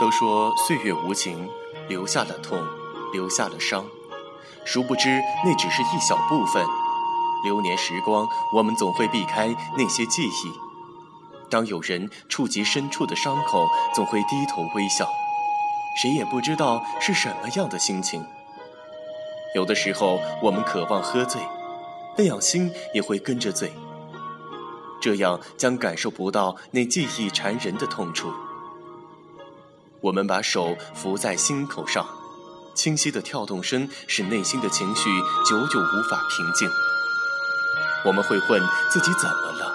都说岁月无情，留下了痛，留下了伤，殊不知那只是一小部分。流年时光，我们总会避开那些记忆。当有人触及深处的伤口，总会低头微笑。谁也不知道是什么样的心情。有的时候，我们渴望喝醉，那样心也会跟着醉。这样将感受不到那记忆缠人的痛处。我们把手扶在心口上，清晰的跳动声使内心的情绪久久无法平静。我们会问自己怎么了，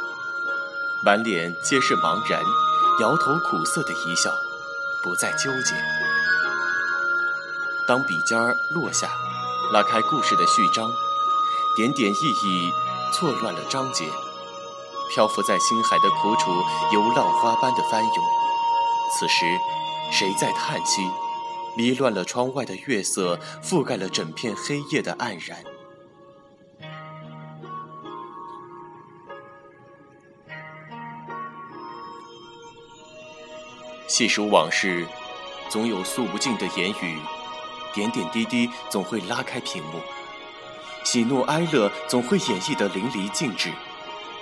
满脸皆是茫然，摇头苦涩的一笑，不再纠结。当笔尖儿落下，拉开故事的序章，点点意义错乱了章节，漂浮在心海的苦楚由浪花般的翻涌。此时，谁在叹息？迷乱了窗外的月色，覆盖了整片黑夜的黯然。细数往事，总有诉不尽的言语，点点滴滴总会拉开屏幕，喜怒哀乐总会演绎得淋漓尽致。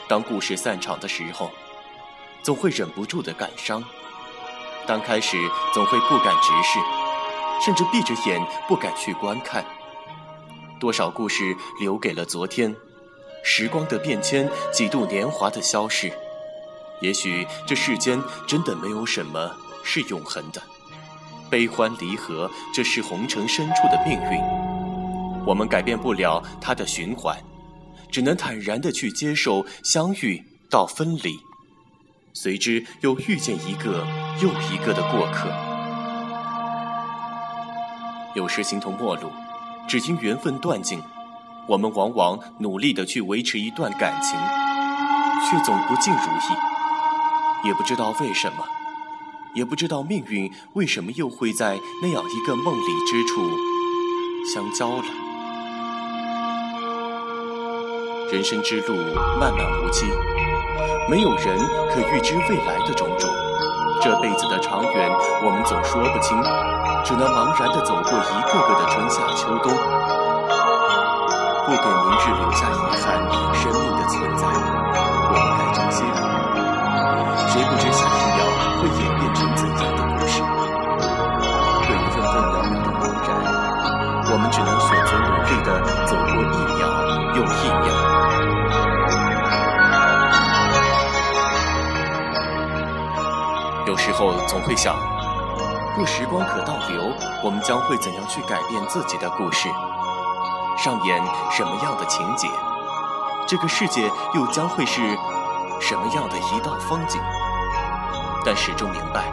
当故事散场的时候，总会忍不住的感伤；当开始，总会不敢直视，甚至闭着眼不敢去观看。多少故事留给了昨天，时光的变迁，几度年华的消逝。也许这世间真的没有什么是永恒的，悲欢离合，这是红尘深处的命运，我们改变不了它的循环，只能坦然的去接受相遇到分离，随之又遇见一个又一个的过客。有时形同陌路，只因缘分断尽，我们往往努力的去维持一段感情，却总不尽如意。也不知道为什么，也不知道命运为什么又会在那样一个梦里之处相交了。人生之路漫漫无期，没有人可预知未来的种种。这辈子的长远，我们总说不清，只能茫然地走过一个个的春夏秋冬，不给明日留下遗憾。生命的存在，我们该珍惜。谁不知下一秒会演变成怎样的故事？对于分分秒秒的茫然，我们只能选择努力的走过一秒又一秒。有时候总会想，若时光可倒流，我们将会怎样去改变自己的故事？上演什么样的情节？这个世界又将会是什么样的一道风景？但始终明白，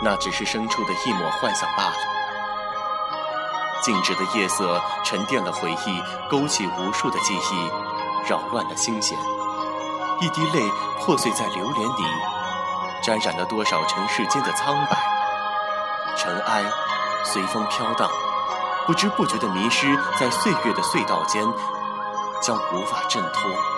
那只是生出的一抹幻想罢了。静止的夜色沉淀了回忆，勾起无数的记忆，扰乱了心弦。一滴泪破碎在流年里，沾染了多少尘世间的苍白。尘埃随风飘荡，不知不觉的迷失在岁月的隧道间，将无法挣脱。